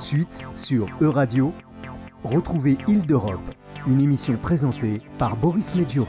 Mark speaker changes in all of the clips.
Speaker 1: de suite sur E-Radio, retrouvez Île d'Europe, une émission présentée par Boris Medjouri.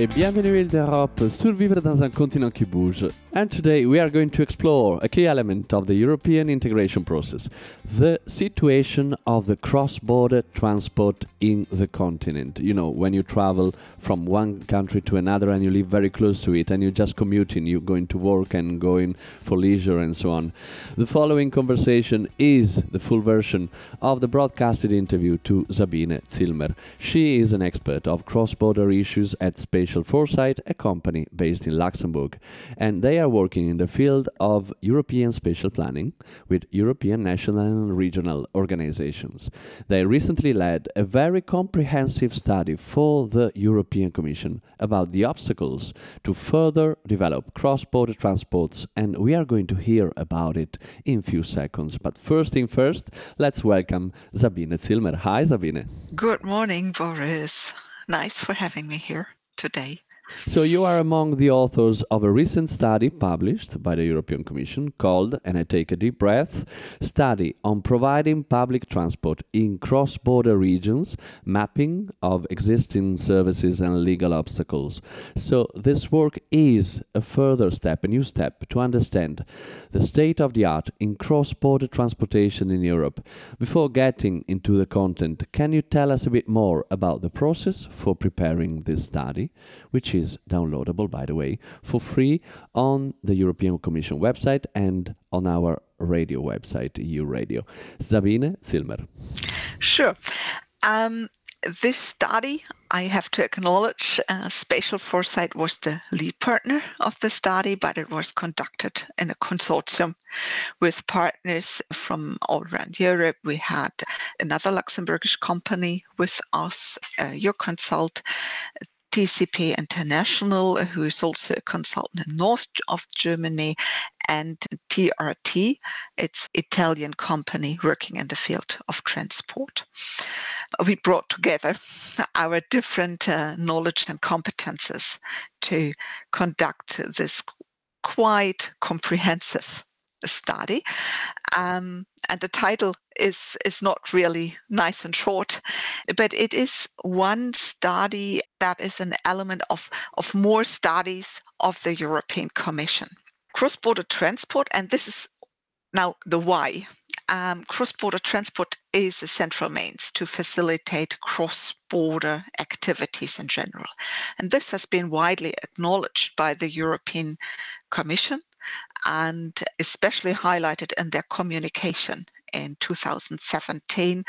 Speaker 2: Et bienvenue d'Europe, survivre dans un continent qui bouge. And today we are going to explore a key element of the European integration process the situation of the cross border transport in the continent. You know, when you travel from one country to another and you live very close to it and you're just commuting, you're going to work and going for leisure and so on. The following conversation is the full version of the broadcasted interview to Sabine Zillmer. She is an expert of cross border issues at Spatial Foresight, a company based in Luxembourg, and they are working in the field of European spatial planning with European national and regional organizations. They recently led a very comprehensive study for the European Commission about the obstacles to further develop cross border transports, and we are going to hear about it in few seconds. But first thing first, let's welcome Sabine Zillmer. Hi, Sabine.
Speaker 3: Good morning, Boris. Nice for having me here today.
Speaker 2: So, you are among the authors of a recent study published by the European Commission called, and I take a deep breath, Study on Providing Public Transport in Cross Border Regions Mapping of Existing Services and Legal Obstacles. So, this work is a further step, a new step to understand the state of the art in cross border transportation in Europe. Before getting into the content, can you tell us a bit more about the process for preparing this study, which is downloadable, by the way, for free on the European Commission website and on our radio website, EU Radio. Sabine Zillmer.
Speaker 3: Sure. Um, this study, I have to acknowledge, uh, Spatial Foresight was the lead partner of the study, but it was conducted in a consortium with partners from all around Europe. We had another Luxembourgish company with us, uh, EureConsult, TCP International, who is also a consultant in north of Germany, and TRT, it's Italian company working in the field of transport. We brought together our different uh, knowledge and competences to conduct this quite comprehensive study. Um, and the title is is not really nice and short, but it is one study that is an element of of more studies of the European Commission. Cross-border transport, and this is now the why. Um, cross-border transport is a central means to facilitate cross-border activities in general, and this has been widely acknowledged by the European Commission and especially highlighted in their communication in 2017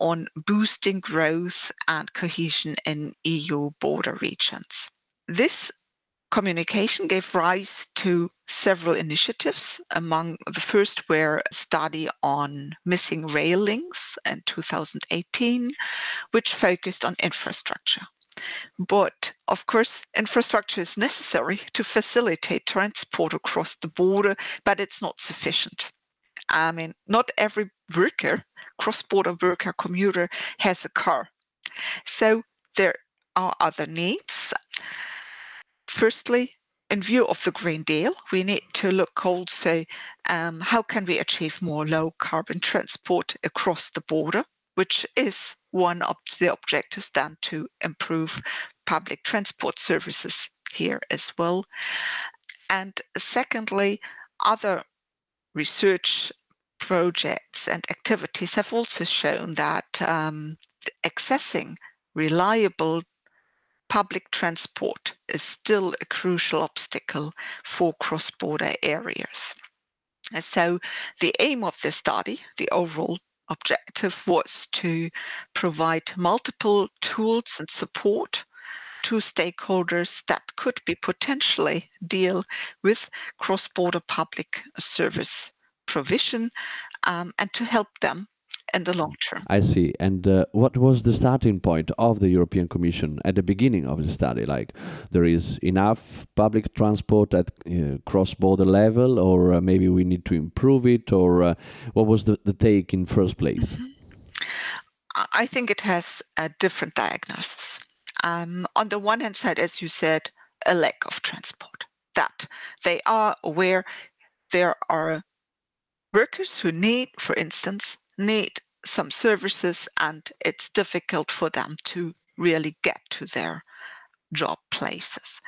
Speaker 3: on boosting growth and cohesion in EU border regions. This communication gave rise to several initiatives. Among the first were a study on missing rail links in 2018, which focused on infrastructure. But of course, infrastructure is necessary to facilitate transport across the border, but it's not sufficient. I mean, not every worker, cross border worker, commuter has a car. So there are other needs. Firstly, in view of the Green Deal, we need to look also um, how can we achieve more low carbon transport across the border, which is one of the objectives then to improve public transport services here as well. And secondly, other research projects and activities have also shown that um, accessing reliable public transport is still a crucial obstacle for cross border areas. And so, the aim of this study, the overall objective was to provide multiple tools and support to stakeholders that could be potentially deal with cross-border public service provision um, and to help them in the long term.
Speaker 2: I see. And uh, what was the starting point of the European Commission at the beginning of the study? Like, there is enough public transport at uh, cross-border level, or uh, maybe we need to improve it, or uh, what was the, the take in first place? Mm-hmm.
Speaker 3: I think it has a different diagnosis. Um, on the one hand side, as you said, a lack of transport. that they are aware there are workers who need, for instance, need some services and it's difficult for them to really get to their job places.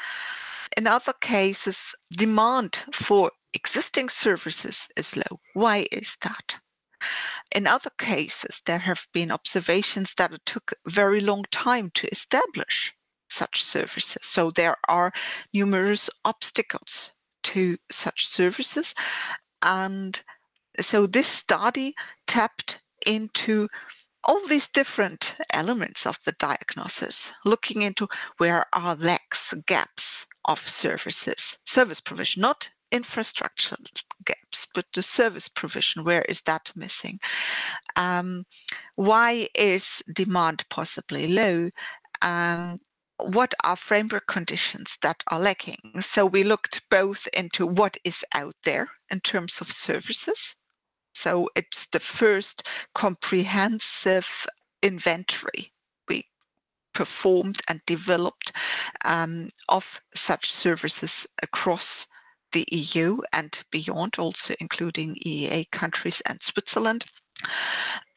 Speaker 3: In other cases, demand for existing services is low. Why is that? In other cases, there have been observations that it took a very long time to establish such services. So there are numerous obstacles to such services. And so this study tapped into all these different elements of the diagnosis, looking into where are lacks, gaps of services, service provision, not infrastructure gaps, but the service provision, where is that missing? Um, why is demand possibly low? Um, what are framework conditions that are lacking? So we looked both into what is out there in terms of services. So it's the first comprehensive inventory we performed and developed um, of such services across the EU and beyond, also including EEA countries and Switzerland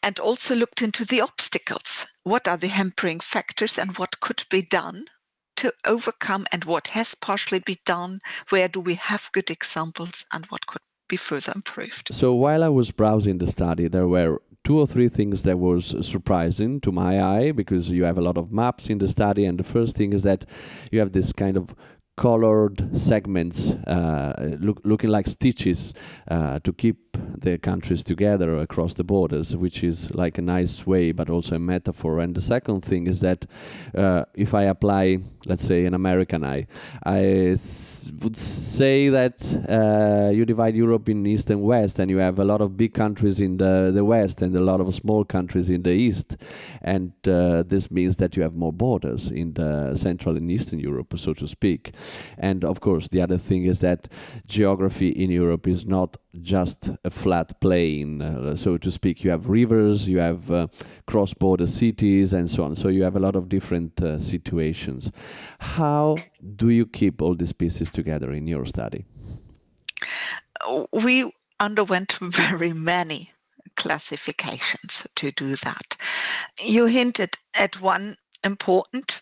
Speaker 3: and also looked into the obstacles. What are the hampering factors and what could be done to overcome and what has partially been done? Where do we have good examples and what could be further improved?
Speaker 2: So while I was browsing the study, there were two or three things that was surprising to my eye because you have a lot of maps in the study and the first thing is that you have this kind of colored segments uh, look, looking like stitches uh, to keep the countries together across the borders, which is like a nice way, but also a metaphor. And the second thing is that uh, if I apply, let's say, an American eye, I would say that uh, you divide Europe in east and west, and you have a lot of big countries in the, the west and a lot of small countries in the east. And uh, this means that you have more borders in the central and eastern Europe, so to speak. And of course, the other thing is that geography in Europe is not just a flat plain, uh, so to speak. You have rivers, you have uh, cross border cities, and so on. So you have a lot of different uh, situations. How do you keep all these pieces together in your study?
Speaker 3: We underwent very many classifications to do that. You hinted at one important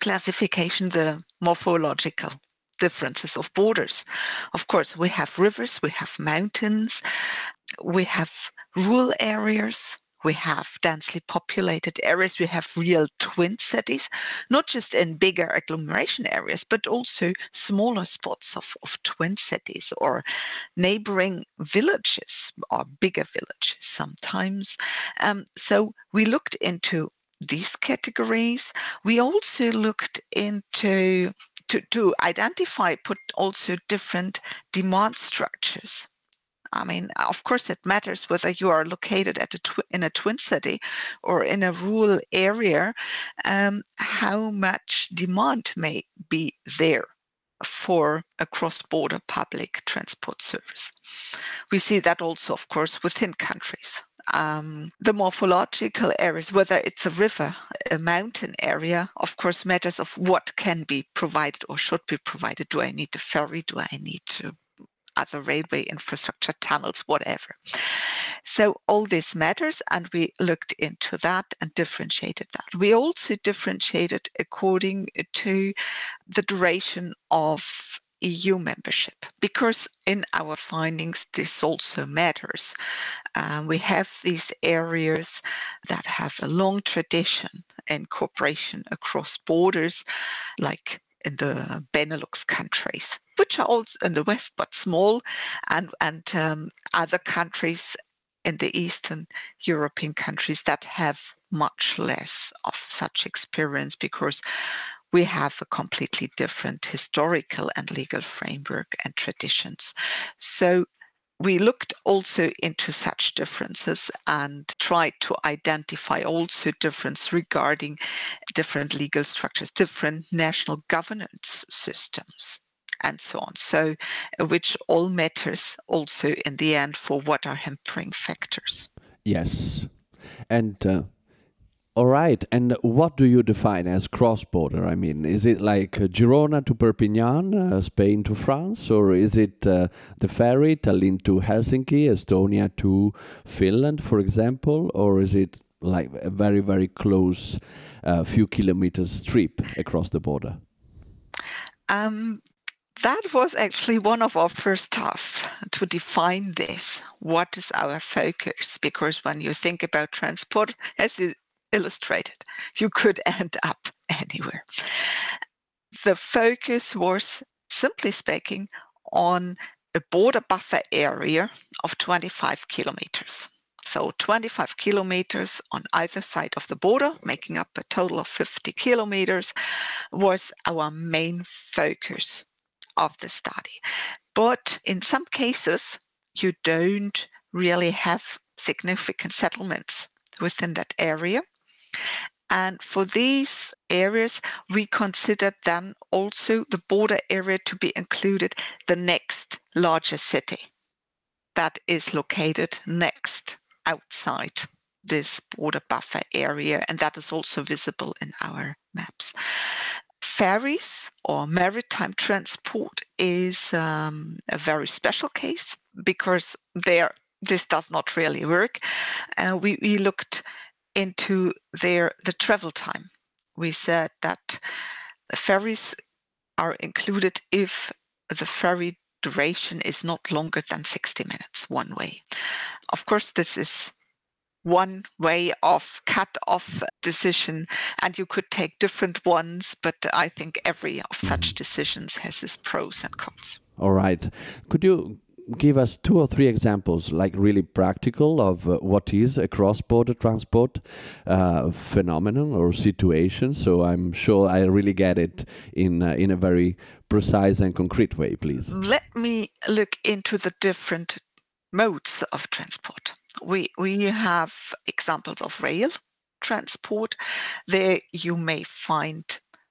Speaker 3: classification, the morphological differences of borders. Of course, we have rivers, we have mountains, we have rural areas, we have densely populated areas, we have real twin cities, not just in bigger agglomeration areas, but also smaller spots of, of twin cities or neighboring villages or bigger villages sometimes. Um, so we looked into these categories. We also looked into to, to identify, put also different demand structures. I mean, of course, it matters whether you are located at a tw- in a twin city or in a rural area, um, how much demand may be there for a cross-border public transport service. We see that also, of course, within countries um, the morphological areas, whether it's a river, a mountain area, of course, matters of what can be provided or should be provided. Do I need a ferry? Do I need to other railway infrastructure, tunnels, whatever. So all this matters, and we looked into that and differentiated that. We also differentiated according to the duration of EU membership because in our findings this also matters. Um, we have these areas that have a long tradition in cooperation across borders, like in the Benelux countries, which are also in the West but small, and and um, other countries in the Eastern European countries that have much less of such experience because we have a completely different historical and legal framework and traditions. So we looked also into such differences and tried to identify also difference regarding different legal structures, different national governance systems and so on. So which all matters also in the end for what are hampering factors.
Speaker 2: Yes. And uh, All right. And what do you define as cross border? I mean, is it like uh, Girona to Perpignan, uh, Spain to France, or is it uh, the ferry Tallinn to Helsinki, Estonia to Finland, for example, or is it like a very, very close, uh, few kilometers trip across the border?
Speaker 3: Um, that was actually one of our first tasks to define this. What is our focus? Because when you think about transport, as you illustrated, you could end up anywhere. The focus was, simply speaking, on a border buffer area of 25 kilometers. So 25 kilometers on either side of the border, making up a total of 50 kilometers, was our main focus of the study. But in some cases, you don't really have significant settlements within that area. And for these areas, we considered then also the border area to be included the next largest city that is located next outside this border buffer area, and that is also visible in our maps. Ferries or maritime transport is um, a very special case because there this does not really work. Uh, we, we looked into their the travel time. We said that the ferries are included if the ferry duration is not longer than 60 minutes one way. Of course, this is one way of cut off decision and you could take different ones but i think every of such mm-hmm. decisions has its pros and cons
Speaker 2: all right could you give us two or three examples, like really practical, of uh, what is a cross-border transport uh, phenomenon or situation. So I'm sure I really get it in uh, in a very precise and concrete way, please.
Speaker 3: Let me look into the different modes of transport. We we have examples of rail transport. There you may find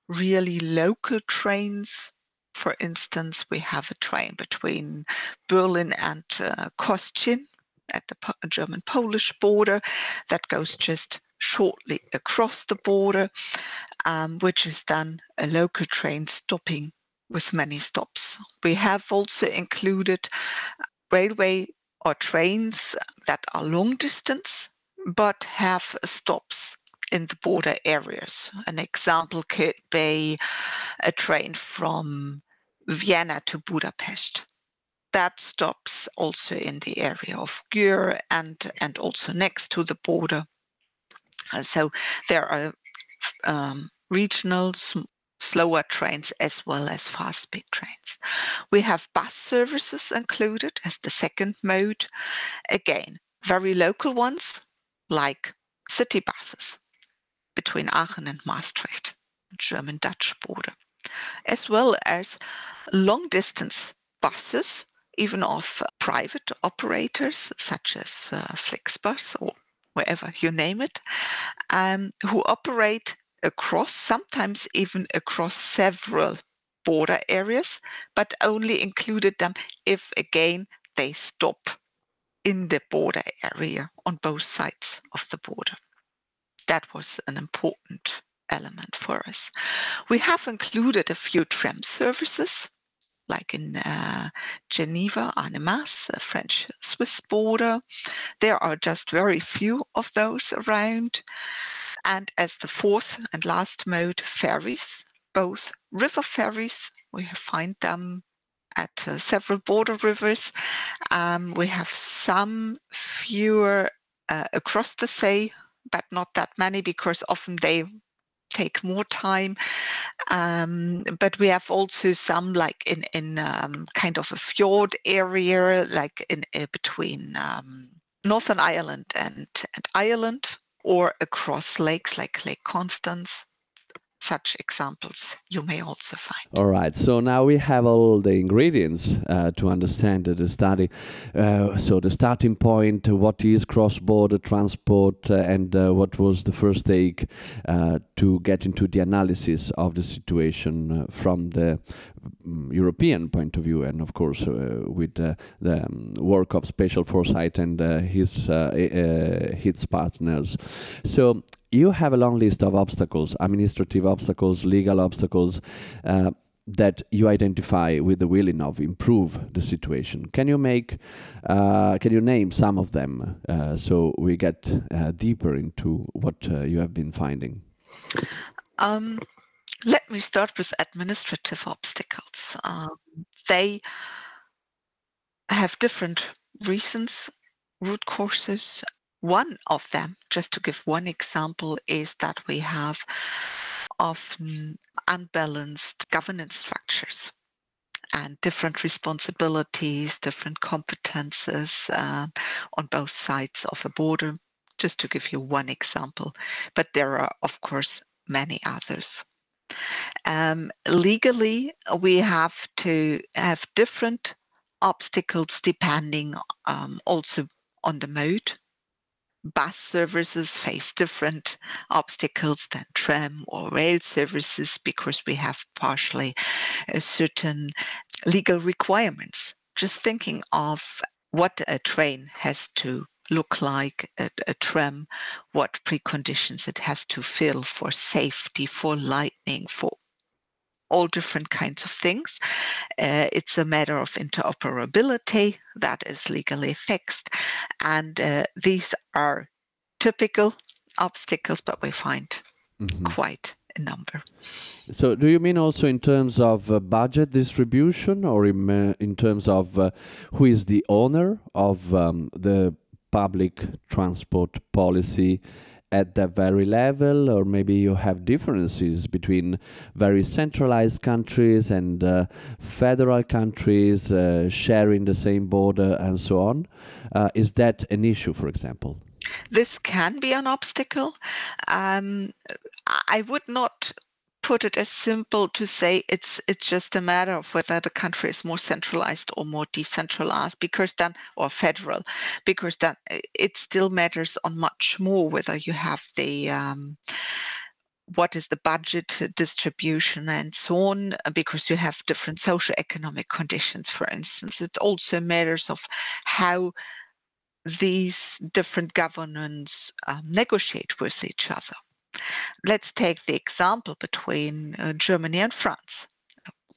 Speaker 3: really local trains for instance, we have a train between Berlin and uh, Kostrzyn at the German-Polish border that goes just shortly across the border, um, which is then a local train stopping with many stops. We have also included railway or trains that are long distance but have stops in the border areas. An example could be a train from Vienna to Budapest. That stops also in the area of Győr and, and also next to the border. And so there are um, regional slower trains as well as fast speed trains. We have bus services included as the second mode. Again, very local ones like city buses between Aachen and Maastricht, German Dutch border, as well as long distance buses, even of private operators such as uh, Flixbus or wherever you name it, um, who operate across, sometimes even across several border areas, but only included them if again they stop in the border area on both sides of the border. That was an important element for us. We have included a few tram services like in uh, Geneva, Annemasse, the French Swiss border. There are just very few of those around. And as the fourth and last mode, ferries, both river ferries, we find them at uh, several border rivers. Um, we have some fewer uh, across the sea, but not that many because often they take more time. Um, but we have also some like in in um, kind of a fjord area, like in uh, between um, Northern Ireland and and Ireland, or across lakes like Lake Constance such examples you may also find.
Speaker 2: All right, so now we have all the ingredients uh, to understand the study. Uh, so the starting point, what is cross-border transport, uh, and uh, what was the first take uh, to get into the analysis of the situation uh, from the European point of view, and of course uh, with the um, work of Spatial Foresight and uh, his uh, his partners. So you have a long list of obstacles, administrative obstacles, legal obstacles that you identify with the willing of improve the situation. Can you make, uh, can you name some of them uh, so we get uh, deeper into what uh, you have been finding?
Speaker 3: Um, let me start with administrative obstacles. Um, they have different reasons, root causes. One of them, just to give one example, is that we have often unbalanced governance structures and different responsibilities, different competences uh, on both sides of a border, just to give you one example. But there are, of course, many others. Um, legally, we have to have different obstacles depending um, also on the mode bus services face different obstacles than tram or rail services because we have partially uh, certain legal requirements. Just thinking of what a train has to look like, a, a tram, what preconditions it has to fill for safety, for lightning, for all different kinds of things. Uh, it's a matter of interoperability that is legally fixed. And uh, these are typical obstacles, but we find mm-hmm. quite a number.
Speaker 2: So, do you mean also in terms of uh, budget distribution or in, uh, in terms of uh, who is the owner of um, the public transport policy at that very level, or maybe you have differences between very centralized countries and uh, federal countries uh, sharing the same border and so on. Uh, is that an issue, for example?
Speaker 3: This can be an obstacle. Um, I would not put it as simple to say it's it's just a matter of whether the country is more centralized or more decentralized because then or federal because then it still matters on much more whether you have the um, what is the budget distribution and so on because you have different social economic conditions for instance. It also matters of how these different governments um, negotiate with each other Let's take the example between uh, Germany and France.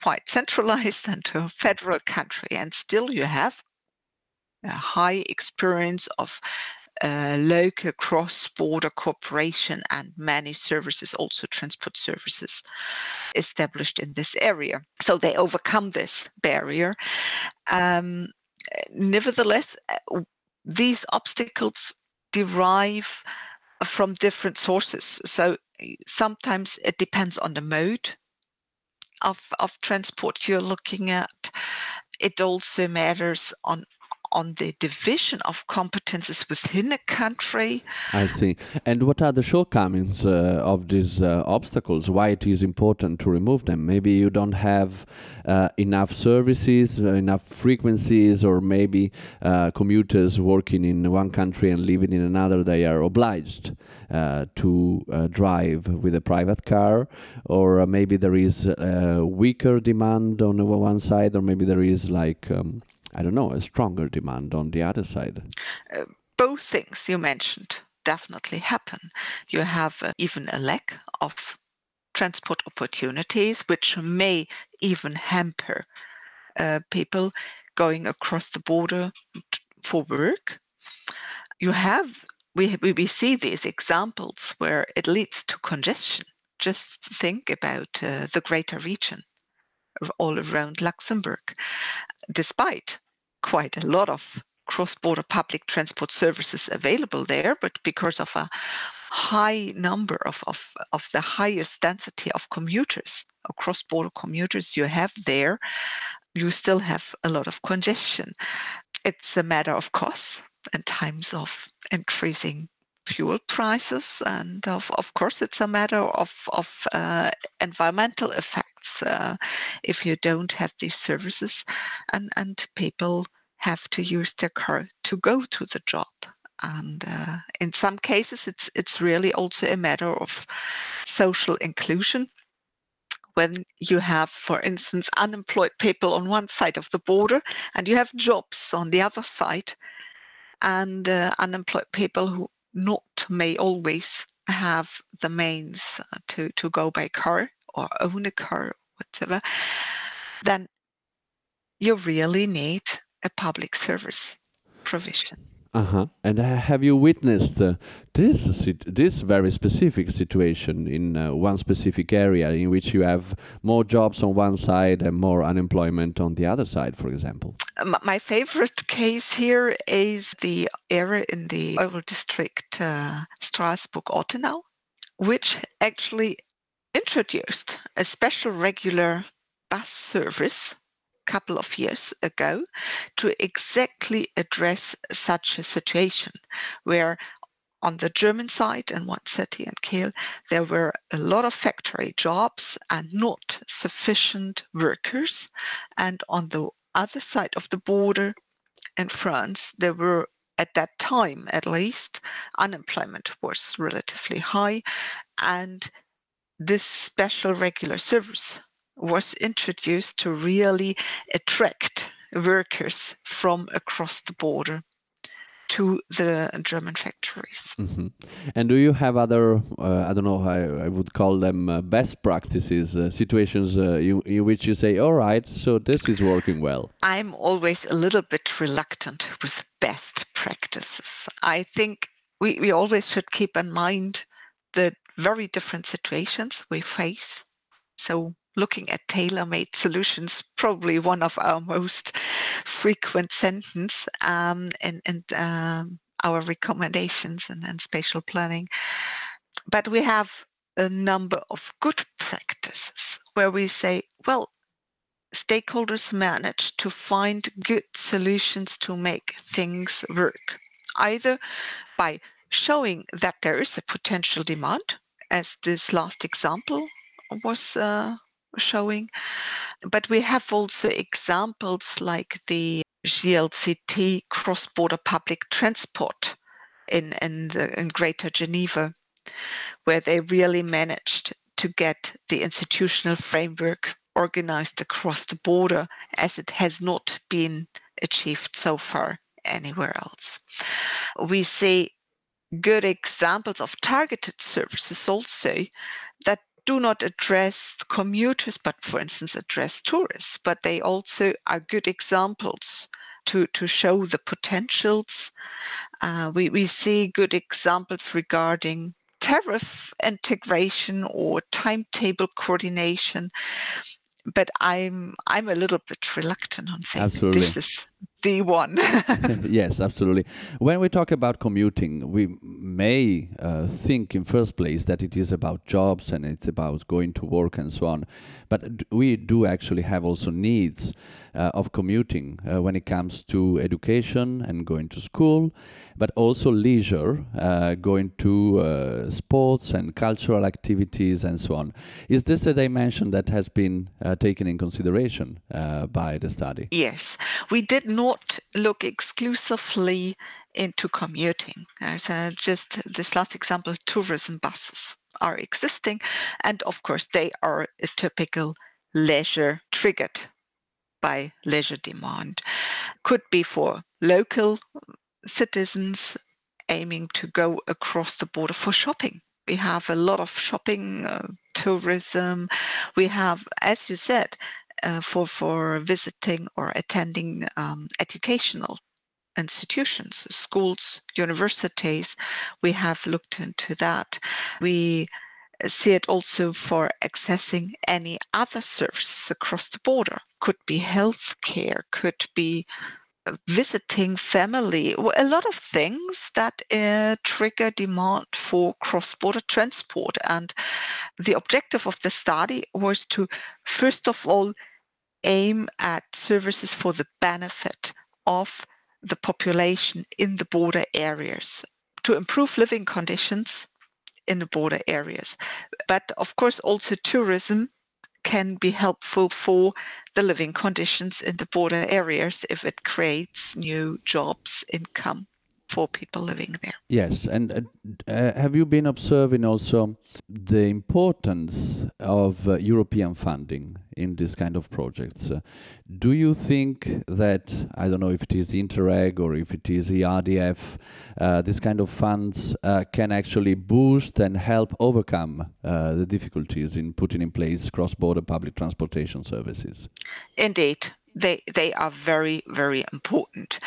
Speaker 3: Quite centralized and a federal country, and still you have a high experience of uh, local cross-border cooperation and many services, also transport services, established in this area. So they overcome this barrier. Um, nevertheless, uh, these obstacles derive from different sources. So sometimes it depends on the mode of, of transport you're looking at. It also matters on on the division of competences within a country.
Speaker 2: I see. And what are the shortcomings uh, of these uh, obstacles? Why it is important to remove them? Maybe you don't have uh, enough services, uh, enough frequencies, or maybe uh, commuters working in one country and living in another, they are obliged uh, to drive with a private car, or maybe there is weaker demand on one side, or maybe there is like um, I don't know, a stronger demand on the other side?
Speaker 3: Uh, both things you mentioned definitely happen. You have uh, even a lack of transport opportunities, which may even hamper uh, people going across the border for work. You have we, we see these examples where it leads to congestion. Just think about uh, the greater region all around Luxembourg, despite quite a lot of cross-border public transport services available there, but because of a high number of, of, of the highest density of commuters, or cross-border commuters you have there, you still have a lot of congestion. It's a matter of cost and times of increasing fuel prices, and of, of course, it's a matter of, of uh, environmental effects uh, if you don't have these services, and, and people have to use their car to go to the job. And uh, in some cases, it's it's really also a matter of social inclusion, when you have, for instance, unemployed people on one side of the border and you have jobs on the other side, and uh, unemployed people who not may always have the means uh, to, to go by car or own a car, whatever, then you really need a public service provision.
Speaker 2: Uh-huh. And have you witnessed uh, this this very specific situation in uh, one specific area in which you have more jobs on one side and more unemployment on the other side, for example?
Speaker 3: My favorite case here is the area in the Eurodistrict uh, Strasbourg-Ortenau, which actually introduced a special regular bus service a couple of years ago to exactly address such a situation where on the German side in one city in Kehl, there were a lot of factory jobs and not sufficient workers. And on the other side of the border in France, there were at that time at least unemployment was relatively high and this special regular service was introduced to really attract workers from across the border to the German factories.
Speaker 2: Mm-hmm. And do you have other, uh, I don't know, I, I would call them uh, best practices, uh, situations uh, in, in, which you say, all right, so this is working well?
Speaker 3: I'm always a little bit reluctant with best practices. I think we, we always should keep in mind the very different situations we face. So looking at tailor-made solutions probably one of our most frequent sentence um, in, in um, our recommendations and, and spatial planning. But we have a number of good practices where we say well stakeholders manage to find good solutions to make things work either by showing that there is a potential demand as this last example was uh, showing. But we have also examples like the GLCT cross-border public transport in, in, the, in Greater Geneva, where they really managed to get the institutional framework organized across the border as it has not been achieved so far anywhere else. We see good examples of targeted services also do not address commuters, but for instance, address tourists. But they also are good examples to, to show the potentials. Uh, we, we see good examples regarding tariff integration or timetable coordination. But I'm I'm a little bit reluctant on saying Absolutely. this is the one.
Speaker 2: yes, absolutely. When we talk about commuting, we may uh, think in first place that it is about jobs and it's about going to work and so on. But we do actually have also needs uh, of commuting uh, when it comes to education and going to school, but also leisure, uh, going to uh, sports and cultural activities and so on. Is this a dimension that has been uh, taken in consideration by the study?
Speaker 3: Yes, we did not not look exclusively into commuting. So just this last example, tourism buses are existing. And of course, they are a typical leisure triggered by leisure demand. Could be for local citizens aiming to go across the border for shopping. We have a lot of shopping, uh, tourism. We have, as you said, uh, for for visiting or attending um, educational institutions, schools, universities. We have looked into that. We see it also for accessing any other services across the border. Could be healthcare, could be uh, visiting family, a lot of things that uh, trigger demand for cross-border transport. And the objective of the study was to, first of all, aim at services for the benefit of the population in the border areas to improve living conditions in the border areas. But of course, also tourism can be helpful for the living conditions in the border areas if it creates new jobs, income for people living there.
Speaker 2: Yes, and uh, uh, have you been observing also the importance of uh, European funding in this kind of projects? Uh, do you think that I don't know if it is Interreg or if it is ERDF, uh, this kind of funds uh, can actually boost and help overcome the difficulties in putting in place cross-border public transportation services?
Speaker 3: Indeed, they they are very very important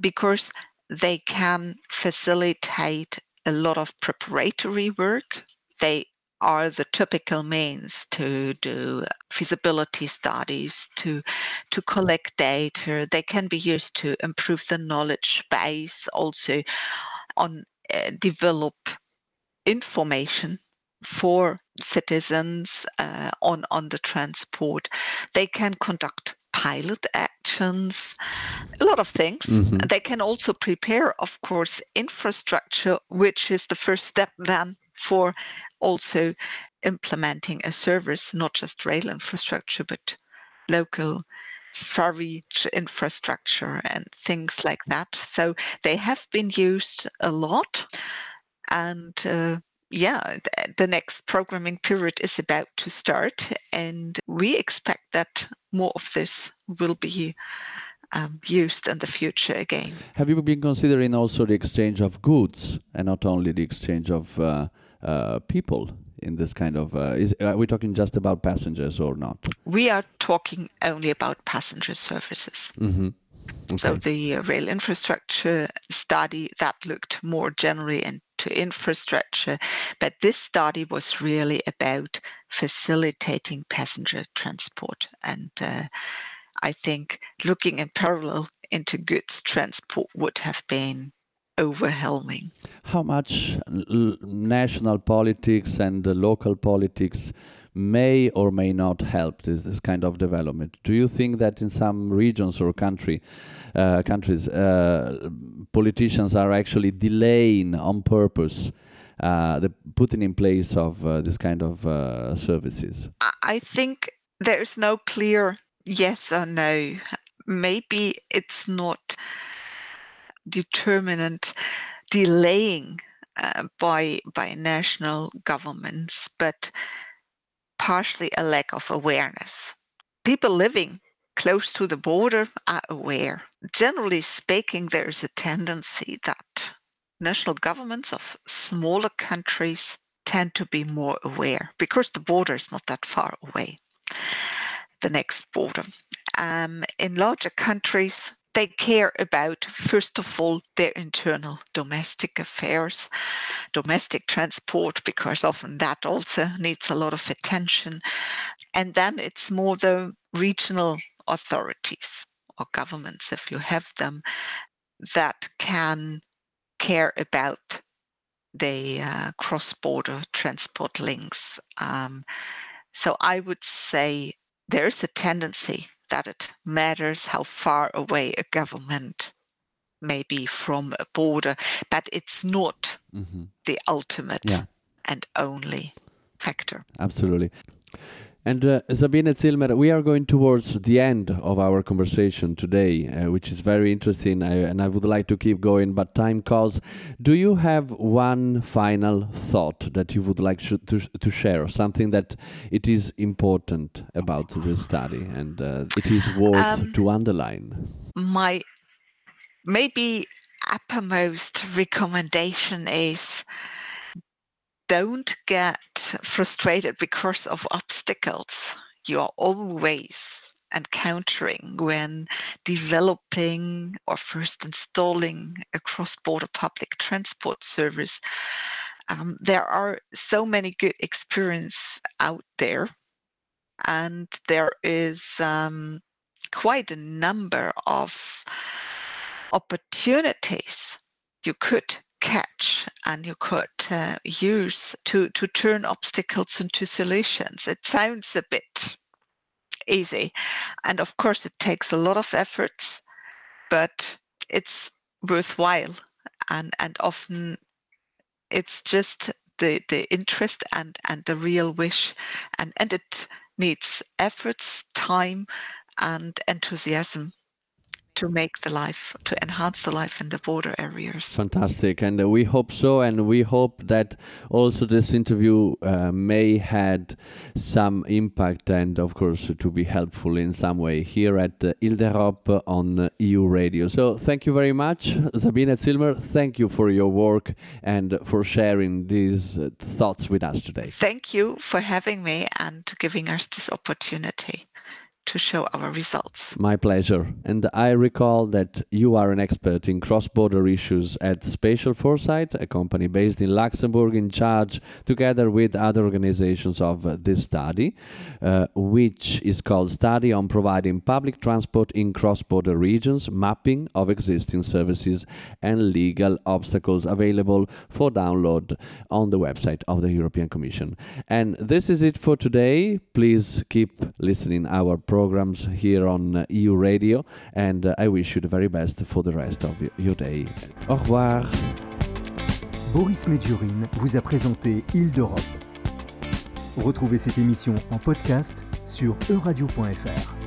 Speaker 3: because they can facilitate a lot of preparatory work. They are the typical means to do feasibility studies, to to collect data. They can be used to improve the knowledge base, also on uh, develop information for citizens uh, on on the transport. They can conduct pilot actions, a lot of things. Mm-hmm. They can also prepare, of course, infrastructure, which is the first step then for also implementing a service, not just rail infrastructure, but local ferry infrastructure and things like that. So they have been used a lot. And uh, yeah, the next programming period is about to start, and we expect that more of this will be um, used in the future again.
Speaker 2: Have you been considering also the exchange of goods and not only the exchange of uh, uh, people in this kind of? Uh, is are we talking just about passengers or not?
Speaker 3: We are talking only about passenger services. Mm-hmm. Okay. So the rail infrastructure study that looked more generally in to infrastructure. But this study was really about facilitating passenger transport. And uh, I think looking in parallel into goods transport would have been overwhelming.
Speaker 2: How much national politics and local politics may or may not help this, this kind of development? Do you think that in some regions or country, uh, countries, uh, politicians are actually delaying on purpose uh, the putting in place of uh, this kind of uh, services?
Speaker 3: I think there's no clear yes or no. Maybe it's not determinant delaying uh, by by national governments, but partially a lack of awareness. People living close to the border are aware. Generally speaking, there is a tendency that national governments of smaller countries tend to be more aware because the border is not that far away, the next border. Um, in larger countries, they care about, first of all, their internal domestic affairs, domestic transport, because often that also needs a lot of attention. And then it's more the regional authorities or governments, if you have them, that can care about the uh, cross border transport links. Um, so I would say there's a tendency that it matters how far away a government may be from a border, but it's not mm-hmm. the ultimate yeah. and only factor.
Speaker 2: Absolutely. And uh, Sabine Zillmer, we are going towards the end of our conversation today, uh, which is very interesting, I, and I would like to keep going, but time calls. Do you have one final thought that you would like to, to, to share, something that it is important about this study and uh, it is worth um, to underline?
Speaker 3: My maybe uppermost recommendation is don't get frustrated because of obstacles you are always encountering when developing or first installing a cross-border public transport service. Um, there are so many good experience out there, and there is um, quite a number of opportunities you could catch and you could uh, use to, to turn obstacles into solutions. It sounds a bit easy. And of course, it takes a lot of efforts, but it's worthwhile. And, and often it's just the, the interest and, and the real wish. And, and it needs efforts, time, and enthusiasm to make the life, to enhance the life in the border areas.
Speaker 2: Fantastic, and uh, we hope so, and we hope that also this interview uh, may had some impact, and of course to be helpful in some way here at uh, Ilderop on EU Radio. So thank you very much, Sabine Zillmer. Thank you for your work and for sharing these uh, thoughts with us today.
Speaker 3: Thank you for having me and giving us this opportunity to show our results.
Speaker 2: My pleasure. And I recall that you are an expert in cross border issues at Spatial Foresight, a company based in Luxembourg, in charge, together with other organizations, of this study, uh, which is called Study on Providing Public Transport in Cross Border Regions, Mapping of Existing Services and Legal Obstacles, available for download on the website of the European Commission. And this is it for today. Please keep listening our programs here on uh, EU Radio, and uh, I wish you the very best for the rest of your day. Au revoir.
Speaker 1: Boris Medjurin vous a présenté Île d'Europe. Retrouvez cette émission en podcast sur euradio.fr.